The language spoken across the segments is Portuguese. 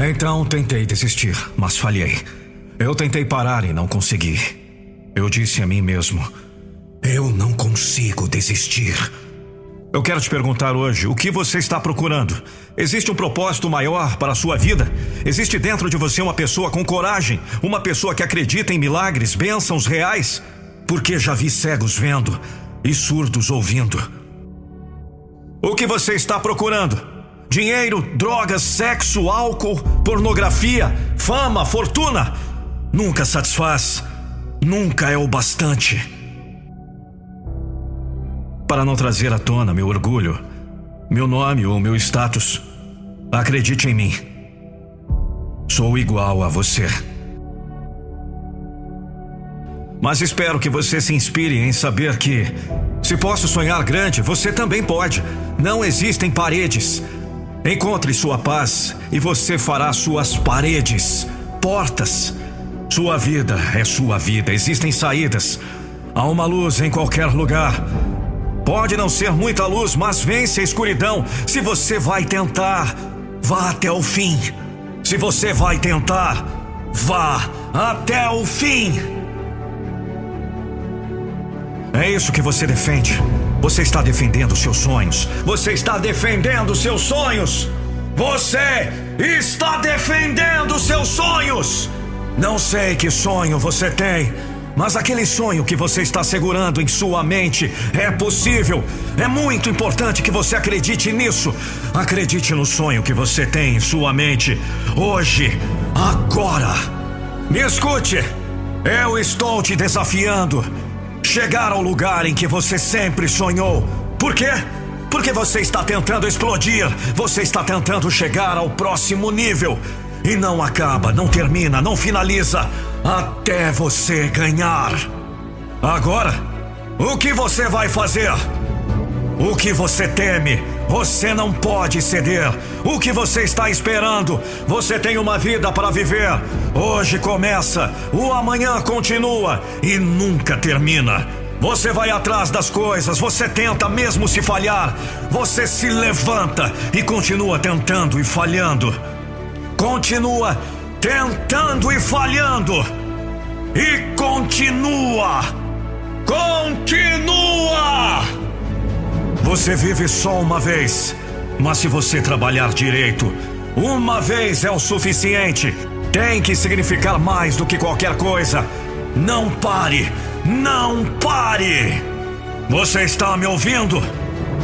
Então tentei desistir, mas falhei. Eu tentei parar e não consegui. Eu disse a mim mesmo: Eu não consigo desistir. Eu quero te perguntar hoje: o que você está procurando? Existe um propósito maior para a sua vida? Existe dentro de você uma pessoa com coragem? Uma pessoa que acredita em milagres, bênçãos reais? Porque já vi cegos vendo e surdos ouvindo. O que você está procurando? Dinheiro, drogas, sexo, álcool, pornografia, fama, fortuna? Nunca satisfaz. Nunca é o bastante. Para não trazer à tona meu orgulho, meu nome ou meu status, acredite em mim. Sou igual a você. Mas espero que você se inspire em saber que, se posso sonhar grande, você também pode. Não existem paredes. Encontre sua paz e você fará suas paredes, portas. Sua vida é sua vida, existem saídas. Há uma luz em qualquer lugar. Pode não ser muita luz, mas vence a escuridão. Se você vai tentar, vá até o fim. Se você vai tentar, vá até o fim. É isso que você defende. Você está defendendo seus sonhos. Você está defendendo seus sonhos. Você está defendendo seus sonhos. Não sei que sonho você tem, mas aquele sonho que você está segurando em sua mente é possível. É muito importante que você acredite nisso. Acredite no sonho que você tem em sua mente. Hoje, agora. Me escute. Eu estou te desafiando chegar ao lugar em que você sempre sonhou. Por quê? Porque você está tentando explodir, você está tentando chegar ao próximo nível. E não acaba, não termina, não finaliza até você ganhar. Agora, o que você vai fazer? O que você teme? Você não pode ceder. O que você está esperando? Você tem uma vida para viver. Hoje começa, o amanhã continua e nunca termina. Você vai atrás das coisas, você tenta mesmo se falhar. Você se levanta e continua tentando e falhando. Continua tentando e falhando. E continua. Continua! Você vive só uma vez, mas se você trabalhar direito, uma vez é o suficiente. Tem que significar mais do que qualquer coisa. Não pare! Não pare! Você está me ouvindo?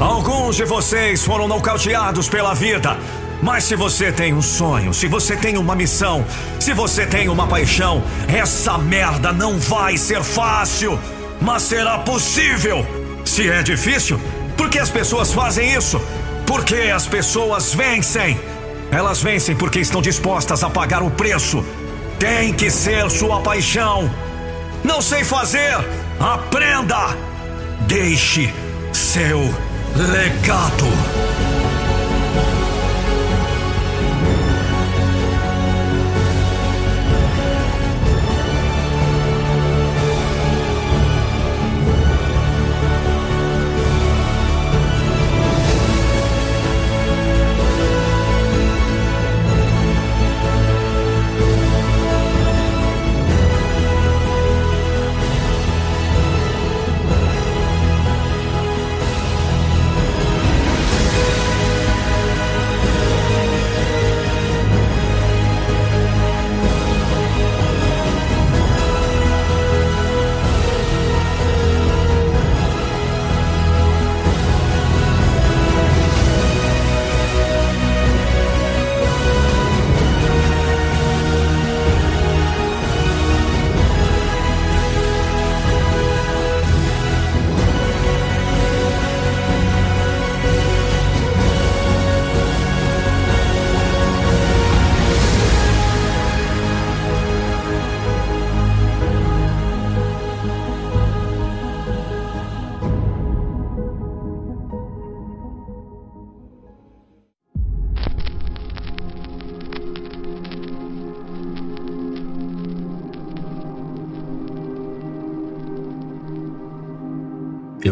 Alguns de vocês foram nocauteados pela vida. Mas se você tem um sonho, se você tem uma missão, se você tem uma paixão, essa merda não vai ser fácil, mas será possível. Se é difícil, por que as pessoas fazem isso? Porque as pessoas vencem. Elas vencem porque estão dispostas a pagar o preço. Tem que ser sua paixão. Não sei fazer? Aprenda! Deixe seu legado.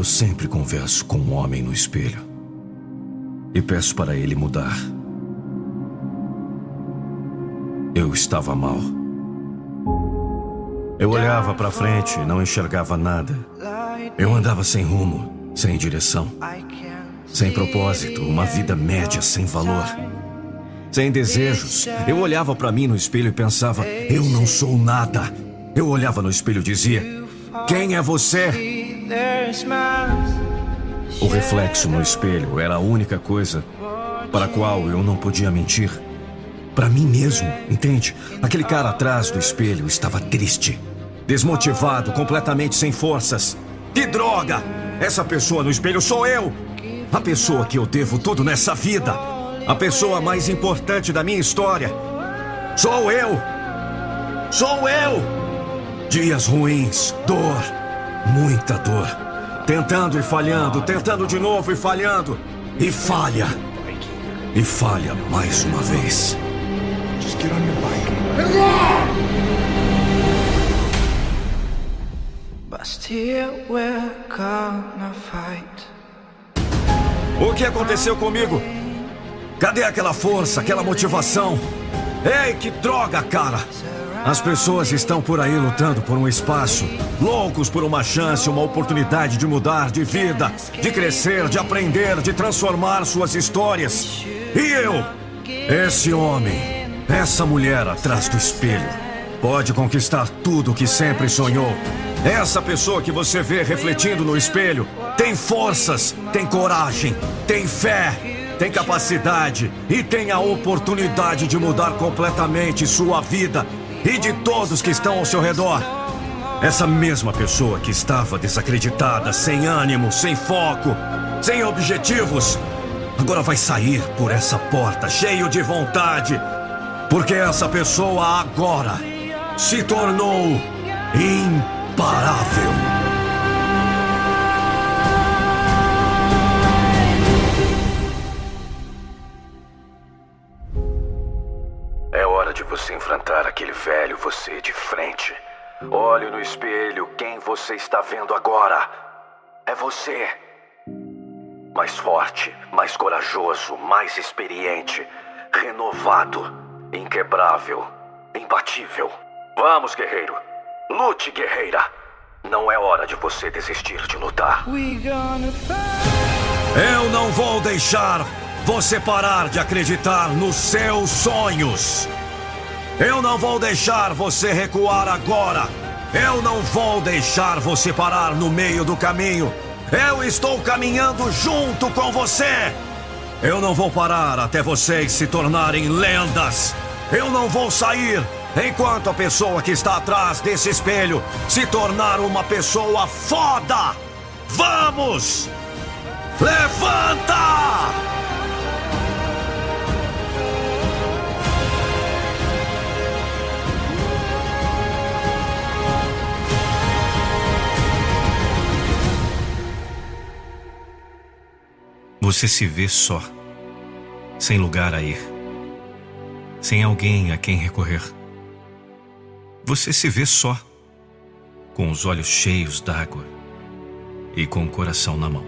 Eu sempre converso com um homem no espelho e peço para ele mudar. Eu estava mal. Eu olhava para frente e não enxergava nada. Eu andava sem rumo, sem direção, sem propósito, uma vida média sem valor, sem desejos. Eu olhava para mim no espelho e pensava: eu não sou nada. Eu olhava no espelho e dizia: quem é você? O reflexo no espelho era a única coisa para a qual eu não podia mentir. Para mim mesmo, entende? Aquele cara atrás do espelho estava triste desmotivado, completamente sem forças. Que droga! Essa pessoa no espelho sou eu! A pessoa que eu devo tudo nessa vida! A pessoa mais importante da minha história! Sou eu! Sou eu! Dias ruins, dor, muita dor. Tentando e falhando, tentando de novo e falhando. E falha. E falha mais uma vez. O que aconteceu comigo? Cadê aquela força, aquela motivação? Ei, que droga, cara! As pessoas estão por aí lutando por um espaço, loucos por uma chance, uma oportunidade de mudar de vida, de crescer, de aprender, de transformar suas histórias. E eu, esse homem, essa mulher atrás do espelho, pode conquistar tudo o que sempre sonhou essa pessoa que você vê refletindo no espelho tem forças, tem coragem, tem fé, tem capacidade e tem a oportunidade de mudar completamente sua vida e de todos que estão ao seu redor. Essa mesma pessoa que estava desacreditada, sem ânimo, sem foco, sem objetivos, agora vai sair por essa porta cheio de vontade, porque essa pessoa agora se tornou imparável. Olhe no espelho quem você está vendo agora. É você. Mais forte, mais corajoso, mais experiente, renovado, inquebrável, imbatível. Vamos, guerreiro. Lute, guerreira. Não é hora de você desistir de lutar. Eu não vou deixar você parar de acreditar nos seus sonhos. Eu não vou deixar você recuar agora. Eu não vou deixar você parar no meio do caminho. Eu estou caminhando junto com você. Eu não vou parar até vocês se tornarem lendas. Eu não vou sair Enquanto a pessoa que está atrás desse espelho se tornar uma pessoa foda. Vamos! Levanta! Você se vê só, sem lugar a ir, sem alguém a quem recorrer. Você se vê só, com os olhos cheios d'água e com o coração na mão.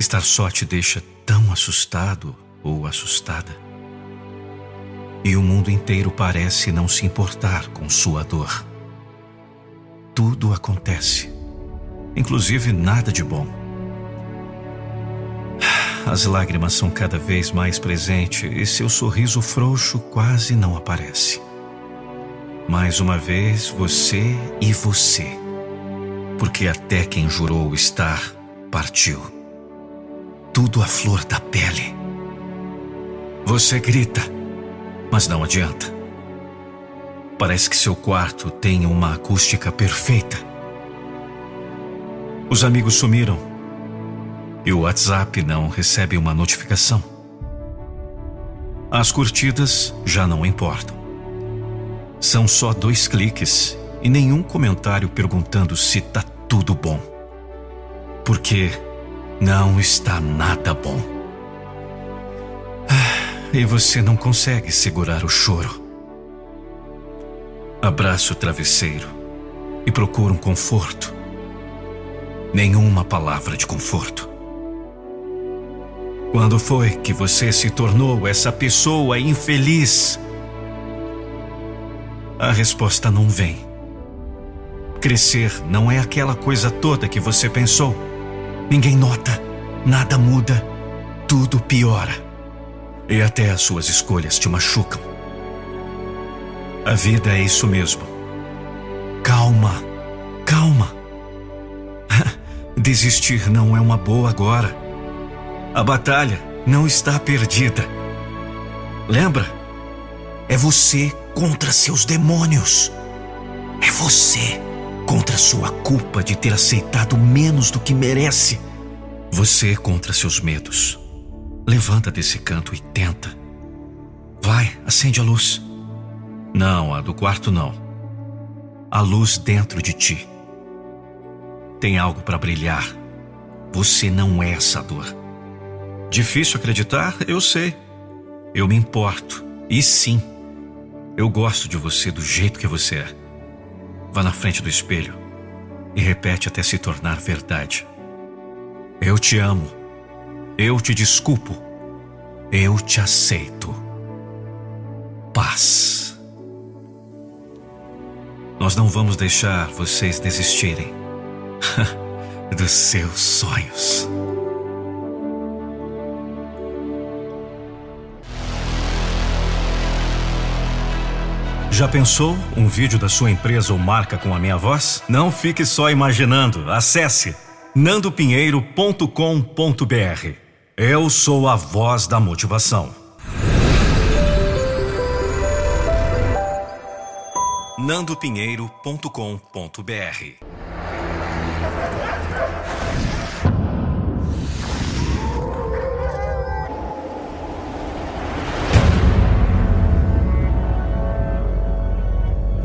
Estar só te deixa tão assustado ou assustada. E o mundo inteiro parece não se importar com sua dor. Tudo acontece, inclusive nada de bom. As lágrimas são cada vez mais presentes e seu sorriso frouxo quase não aparece. Mais uma vez, você e você. Porque até quem jurou estar partiu. Tudo à flor da pele. Você grita, mas não adianta. Parece que seu quarto tem uma acústica perfeita. Os amigos sumiram e o WhatsApp não recebe uma notificação. As curtidas já não importam. São só dois cliques e nenhum comentário perguntando se tá tudo bom. Porque não está nada bom. Ah, e você não consegue segurar o choro. Abraça o travesseiro e procura um conforto. nenhuma palavra de conforto. Quando foi que você se tornou essa pessoa infeliz? A resposta não vem. Crescer não é aquela coisa toda que você pensou. Ninguém nota, nada muda, tudo piora. E até as suas escolhas te machucam. A vida é isso mesmo. Calma, calma. Desistir não é uma boa agora. A batalha não está perdida. Lembra? É você contra seus demônios. É você contra sua culpa de ter aceitado menos do que merece. Você contra seus medos. Levanta desse canto e tenta. Vai, acende a luz. Não, a do quarto não. A luz dentro de ti. Tem algo para brilhar. Você não é essa dor. Difícil acreditar? Eu sei. Eu me importo. E sim, eu gosto de você do jeito que você é. Vá na frente do espelho e repete até se tornar verdade. Eu te amo. Eu te desculpo. Eu te aceito. Paz. Nós não vamos deixar vocês desistirem dos seus sonhos. Já pensou um vídeo da sua empresa ou marca com a minha voz? Não fique só imaginando. Acesse nandopinheiro.com.br. Eu sou a voz da motivação. nandopinheiro.com.br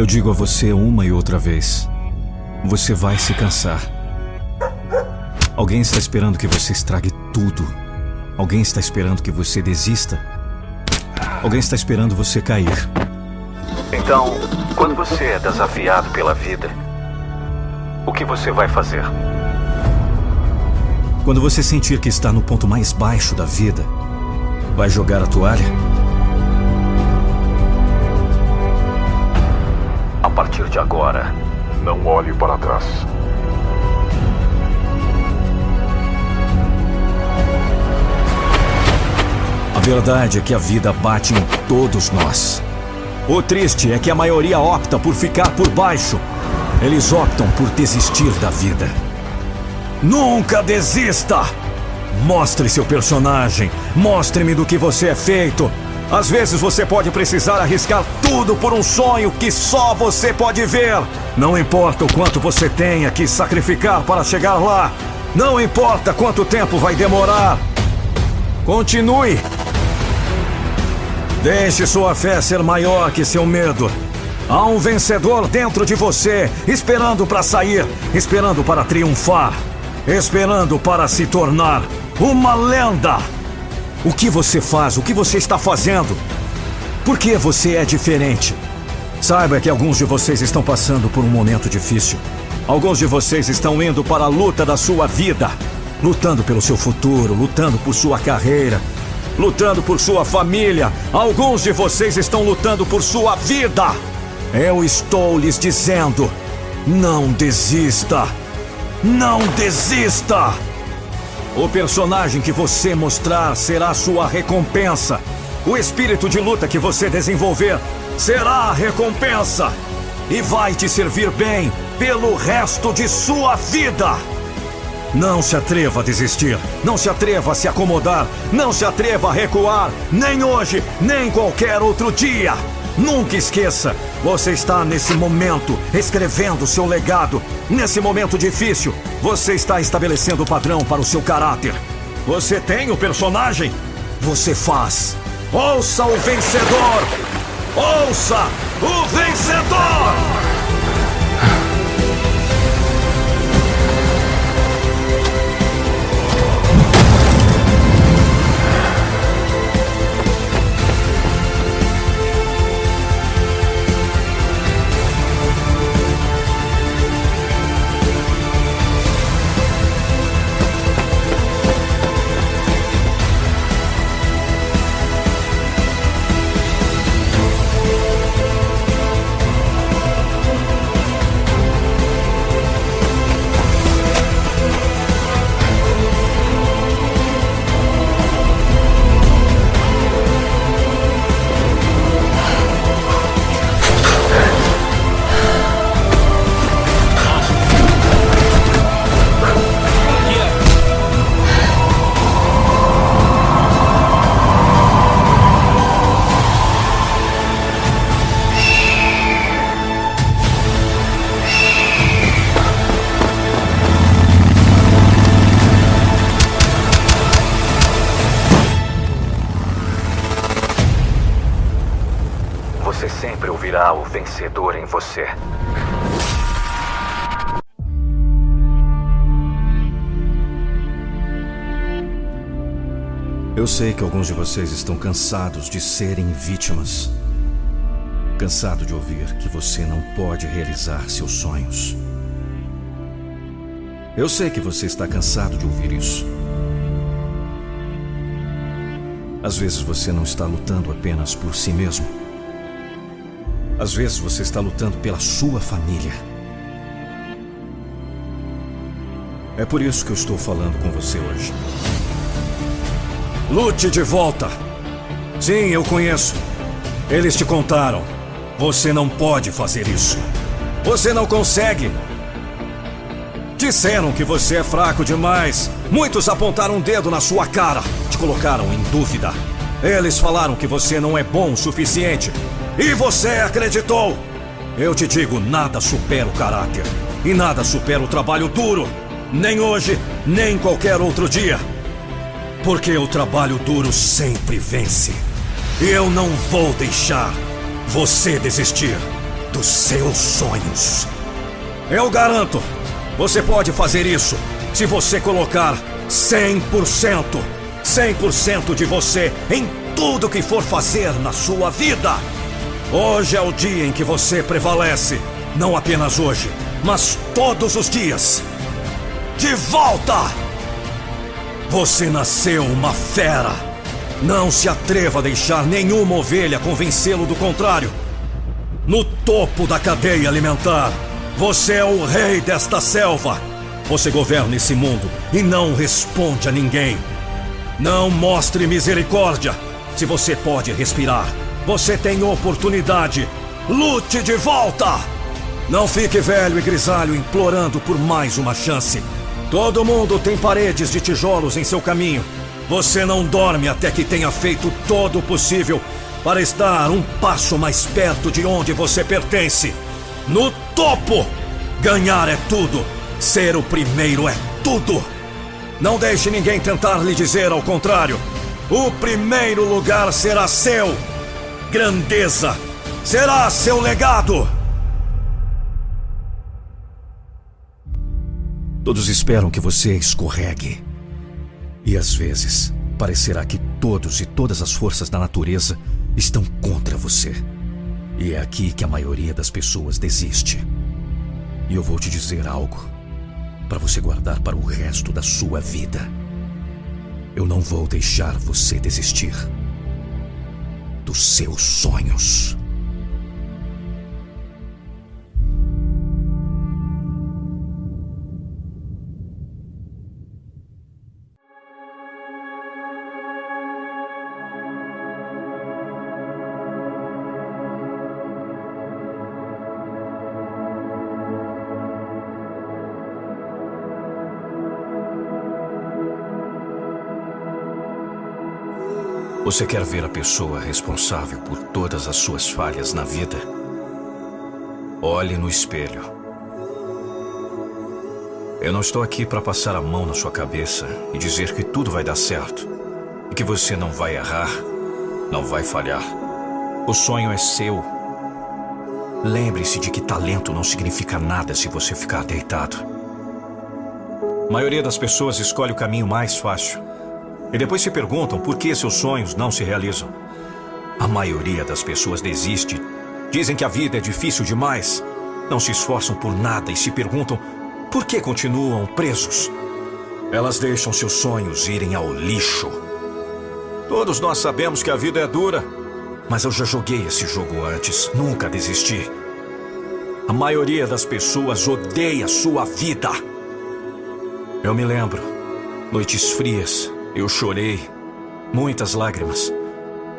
Eu digo a você uma e outra vez: você vai se cansar. Alguém está esperando que você estrague tudo. Alguém está esperando que você desista. Alguém está esperando você cair. Então, quando você é desafiado pela vida, o que você vai fazer? Quando você sentir que está no ponto mais baixo da vida, vai jogar a toalha? Partir de agora, não olhe para trás. A verdade é que a vida bate em todos nós. O triste é que a maioria opta por ficar por baixo. Eles optam por desistir da vida. Nunca desista! Mostre seu personagem. Mostre-me do que você é feito. Às vezes você pode precisar arriscar tudo por um sonho que só você pode ver. Não importa o quanto você tenha que sacrificar para chegar lá. Não importa quanto tempo vai demorar. Continue. Deixe sua fé ser maior que seu medo. Há um vencedor dentro de você, esperando para sair, esperando para triunfar, esperando para se tornar uma lenda. O que você faz? O que você está fazendo? Por que você é diferente? Saiba que alguns de vocês estão passando por um momento difícil. Alguns de vocês estão indo para a luta da sua vida, lutando pelo seu futuro, lutando por sua carreira, lutando por sua família. Alguns de vocês estão lutando por sua vida. Eu estou lhes dizendo: não desista! Não desista! O personagem que você mostrar será sua recompensa. O espírito de luta que você desenvolver será a recompensa. E vai te servir bem pelo resto de sua vida. Não se atreva a desistir. Não se atreva a se acomodar. Não se atreva a recuar. Nem hoje, nem qualquer outro dia. Nunca esqueça, você está nesse momento escrevendo seu legado. Nesse momento difícil, você está estabelecendo o padrão para o seu caráter. Você tem o personagem? Você faz. Ouça o vencedor! Ouça o vencedor! Eu sei que alguns de vocês estão cansados de serem vítimas. Cansado de ouvir que você não pode realizar seus sonhos. Eu sei que você está cansado de ouvir isso. Às vezes você não está lutando apenas por si mesmo. Às vezes você está lutando pela sua família. É por isso que eu estou falando com você hoje. Lute de volta! Sim, eu conheço. Eles te contaram. Você não pode fazer isso. Você não consegue. Disseram que você é fraco demais. Muitos apontaram um dedo na sua cara. Te colocaram em dúvida. Eles falaram que você não é bom o suficiente. E você acreditou. Eu te digo, nada supera o caráter. E nada supera o trabalho duro. Nem hoje, nem qualquer outro dia. Porque o trabalho duro sempre vence. E eu não vou deixar você desistir dos seus sonhos. Eu garanto. Você pode fazer isso se você colocar 100%, 100% de você em tudo que for fazer na sua vida. Hoje é o dia em que você prevalece, não apenas hoje, mas todos os dias. De volta! Você nasceu uma fera. Não se atreva a deixar nenhuma ovelha convencê-lo do contrário. No topo da cadeia alimentar, você é o rei desta selva. Você governa esse mundo e não responde a ninguém. Não mostre misericórdia. Se você pode respirar, você tem oportunidade. Lute de volta! Não fique velho e grisalho implorando por mais uma chance. Todo mundo tem paredes de tijolos em seu caminho. Você não dorme até que tenha feito todo o possível para estar um passo mais perto de onde você pertence. No topo! Ganhar é tudo. Ser o primeiro é tudo. Não deixe ninguém tentar lhe dizer ao contrário. O primeiro lugar será seu. Grandeza será seu legado. Todos esperam que você escorregue. E às vezes, parecerá que todos e todas as forças da natureza estão contra você. E é aqui que a maioria das pessoas desiste. E eu vou te dizer algo para você guardar para o resto da sua vida. Eu não vou deixar você desistir dos seus sonhos. Você quer ver a pessoa responsável por todas as suas falhas na vida? Olhe no espelho. Eu não estou aqui para passar a mão na sua cabeça e dizer que tudo vai dar certo e que você não vai errar, não vai falhar. O sonho é seu. Lembre-se de que talento não significa nada se você ficar deitado. A maioria das pessoas escolhe o caminho mais fácil e depois se perguntam por que seus sonhos não se realizam. A maioria das pessoas desiste. Dizem que a vida é difícil demais. Não se esforçam por nada e se perguntam por que continuam presos. Elas deixam seus sonhos irem ao lixo. Todos nós sabemos que a vida é dura, mas eu já joguei esse jogo antes, nunca desisti. A maioria das pessoas odeia sua vida. Eu me lembro, noites frias, eu chorei, muitas lágrimas.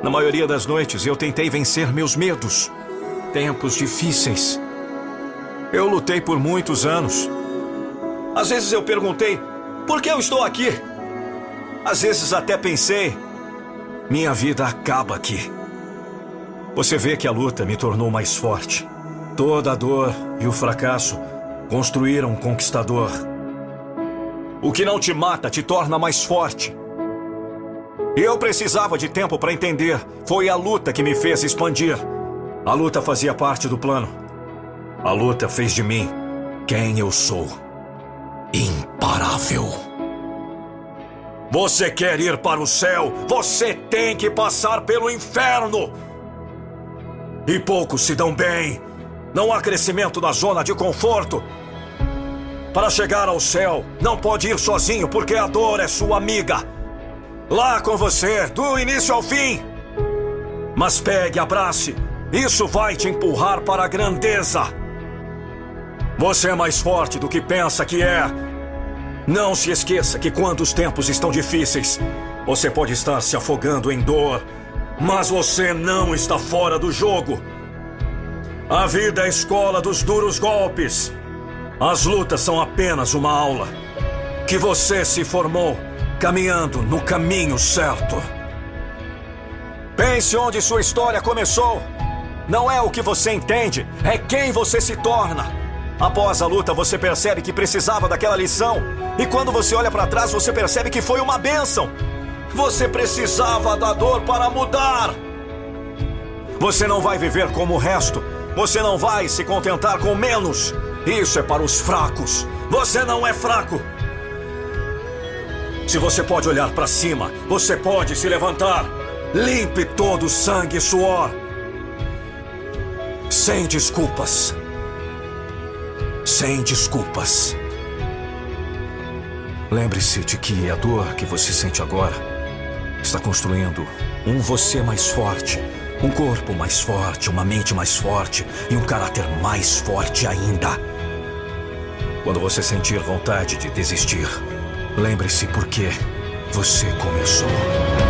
Na maioria das noites eu tentei vencer meus medos. Tempos difíceis. Eu lutei por muitos anos. Às vezes eu perguntei: por que eu estou aqui? Às vezes até pensei: minha vida acaba aqui. Você vê que a luta me tornou mais forte. Toda a dor e o fracasso construíram um conquistador. O que não te mata te torna mais forte. Eu precisava de tempo para entender. Foi a luta que me fez expandir. A luta fazia parte do plano. A luta fez de mim quem eu sou. Imparável. Você quer ir para o céu? Você tem que passar pelo inferno. E poucos se dão bem. Não há crescimento na zona de conforto. Para chegar ao céu, não pode ir sozinho porque a dor é sua amiga. Lá com você, do início ao fim. Mas pegue, abrace. Isso vai te empurrar para a grandeza. Você é mais forte do que pensa que é. Não se esqueça que quando os tempos estão difíceis, você pode estar se afogando em dor, mas você não está fora do jogo. A vida é a escola dos duros golpes. As lutas são apenas uma aula. Que você se formou caminhando no caminho certo. Pense onde sua história começou. Não é o que você entende, é quem você se torna. Após a luta, você percebe que precisava daquela lição. E quando você olha para trás, você percebe que foi uma bênção. Você precisava da dor para mudar. Você não vai viver como o resto. Você não vai se contentar com menos. Isso é para os fracos. Você não é fraco. Se você pode olhar para cima, você pode se levantar. Limpe todo o sangue e suor. Sem desculpas. Sem desculpas. Lembre-se de que a dor que você sente agora está construindo um você mais forte, um corpo mais forte, uma mente mais forte e um caráter mais forte ainda. Quando você sentir vontade de desistir, lembre-se por que você começou.